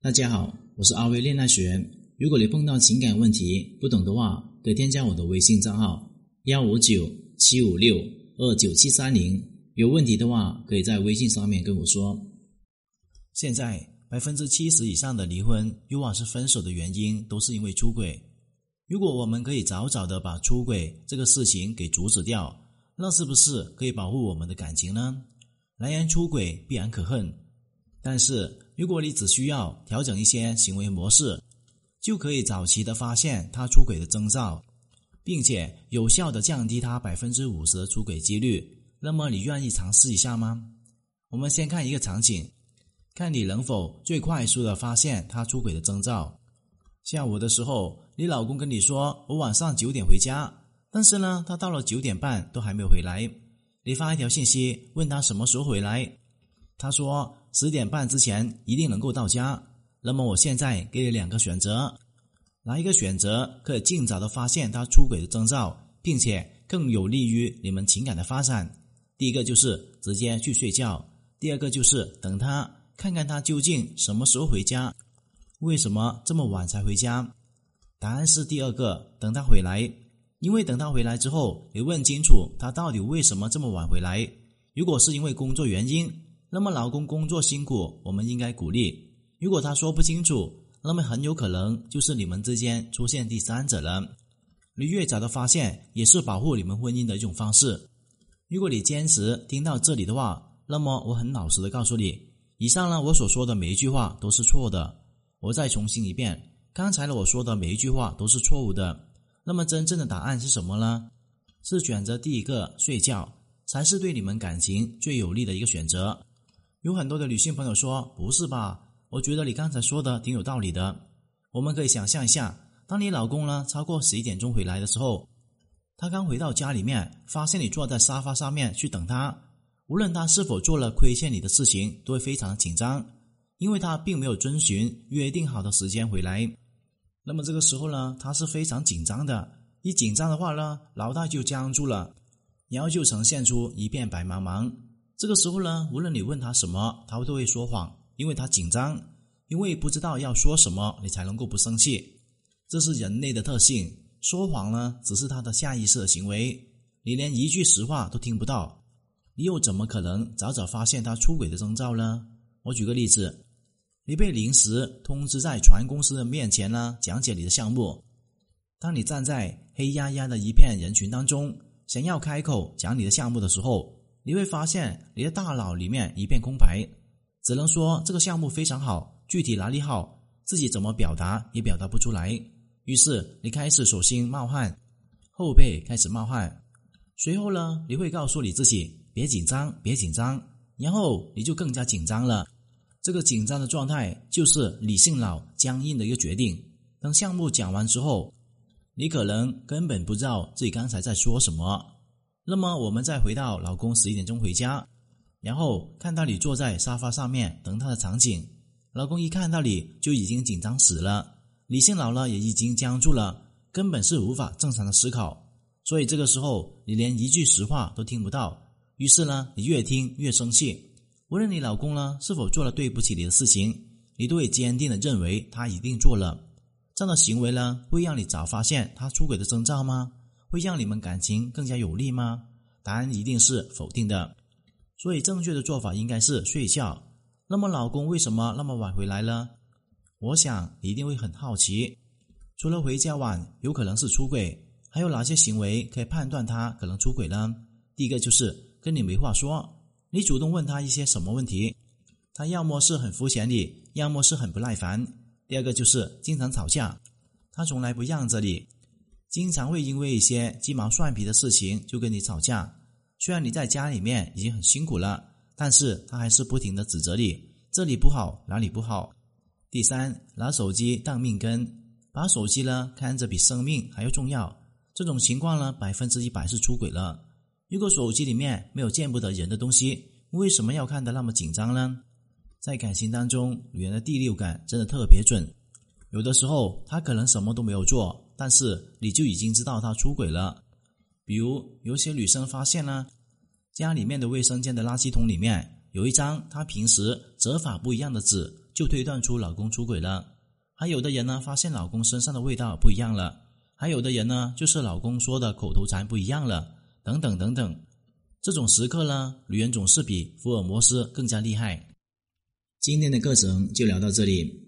大家好，我是阿威恋爱学。如果你碰到情感问题不懂的话，可以添加我的微信账号幺五九七五六二九七三零。有问题的话，可以在微信上面跟我说。现在百分之七十以上的离婚，又或是分手的原因，都是因为出轨。如果我们可以早早的把出轨这个事情给阻止掉，那是不是可以保护我们的感情呢？男人出轨必然可恨，但是如果你只需要调整一些行为模式，就可以早期的发现他出轨的征兆，并且有效的降低他百分之五十的出轨几率。那么你愿意尝试一下吗？我们先看一个场景，看你能否最快速的发现他出轨的征兆。下午的时候，你老公跟你说我晚上九点回家，但是呢，他到了九点半都还没有回来。你发一条信息问他什么时候回来，他说十点半之前一定能够到家。那么我现在给你两个选择，哪一个选择可以尽早的发现他出轨的征兆，并且更有利于你们情感的发展？第一个就是直接去睡觉，第二个就是等他看看他究竟什么时候回家，为什么这么晚才回家？答案是第二个，等他回来。因为等他回来之后，你问清楚他到底为什么这么晚回来。如果是因为工作原因，那么老公工作辛苦，我们应该鼓励。如果他说不清楚，那么很有可能就是你们之间出现第三者了。你越早的发现，也是保护你们婚姻的一种方式。如果你坚持听到这里的话，那么我很老实的告诉你，以上呢我所说的每一句话都是错的。我再重新一遍，刚才呢我说的每一句话都是错误的。那么真正的答案是什么呢？是选择第一个睡觉，才是对你们感情最有利的一个选择。有很多的女性朋友说：“不是吧？我觉得你刚才说的挺有道理的。”我们可以想象一下，当你老公呢超过十一点钟回来的时候，他刚回到家里面，发现你坐在沙发上面去等他，无论他是否做了亏欠你的事情，都会非常的紧张，因为他并没有遵循约定好的时间回来。那么这个时候呢，他是非常紧张的。一紧张的话呢，脑袋就僵住了，然后就呈现出一片白茫茫。这个时候呢，无论你问他什么，他都会说谎，因为他紧张，因为不知道要说什么，你才能够不生气。这是人类的特性，说谎呢，只是他的下意识的行为。你连一句实话都听不到，你又怎么可能早早发现他出轨的征兆呢？我举个例子。你被临时通知在船公司的面前呢，讲解你的项目。当你站在黑压压的一片人群当中，想要开口讲你的项目的时候，你会发现你的大脑里面一片空白，只能说这个项目非常好，具体哪里好，自己怎么表达也表达不出来。于是你开始手心冒汗，后背开始冒汗，随后呢，你会告诉你自己别紧张，别紧张，然后你就更加紧张了。这个紧张的状态就是理性脑僵硬的一个决定。等项目讲完之后，你可能根本不知道自己刚才在说什么。那么，我们再回到老公十一点钟回家，然后看到你坐在沙发上面等他的场景，老公一看到你就已经紧张死了，理性脑呢也已经僵住了，根本是无法正常的思考。所以这个时候，你连一句实话都听不到。于是呢，你越听越生气。无论你老公呢是否做了对不起你的事情，你都会坚定的认为他一定做了。这样的行为呢，会让你早发现他出轨的征兆吗？会让你们感情更加有利吗？答案一定是否定的。所以正确的做法应该是睡觉。那么老公为什么那么晚回来呢？我想你一定会很好奇。除了回家晚有可能是出轨，还有哪些行为可以判断他可能出轨呢？第一个就是跟你没话说。你主动问他一些什么问题，他要么是很敷衍你，要么是很不耐烦。第二个就是经常吵架，他从来不让着你，经常会因为一些鸡毛蒜皮的事情就跟你吵架。虽然你在家里面已经很辛苦了，但是他还是不停的指责你，这里不好，哪里不好。第三，拿手机当命根，把手机呢看着比生命还要重要，这种情况呢百分之一百是出轨了。如果手机里面没有见不得人的东西，为什么要看得那么紧张呢？在感情当中，女人的第六感真的特别准。有的时候，她可能什么都没有做，但是你就已经知道她出轨了。比如，有些女生发现呢，家里面的卫生间的垃圾桶里面有一张她平时折法不一样的纸，就推断出老公出轨了。还有的人呢，发现老公身上的味道不一样了；还有的人呢，就是老公说的口头禅不一样了，等等等等。这种时刻呢，女人总是比福尔摩斯更加厉害。今天的课程就聊到这里。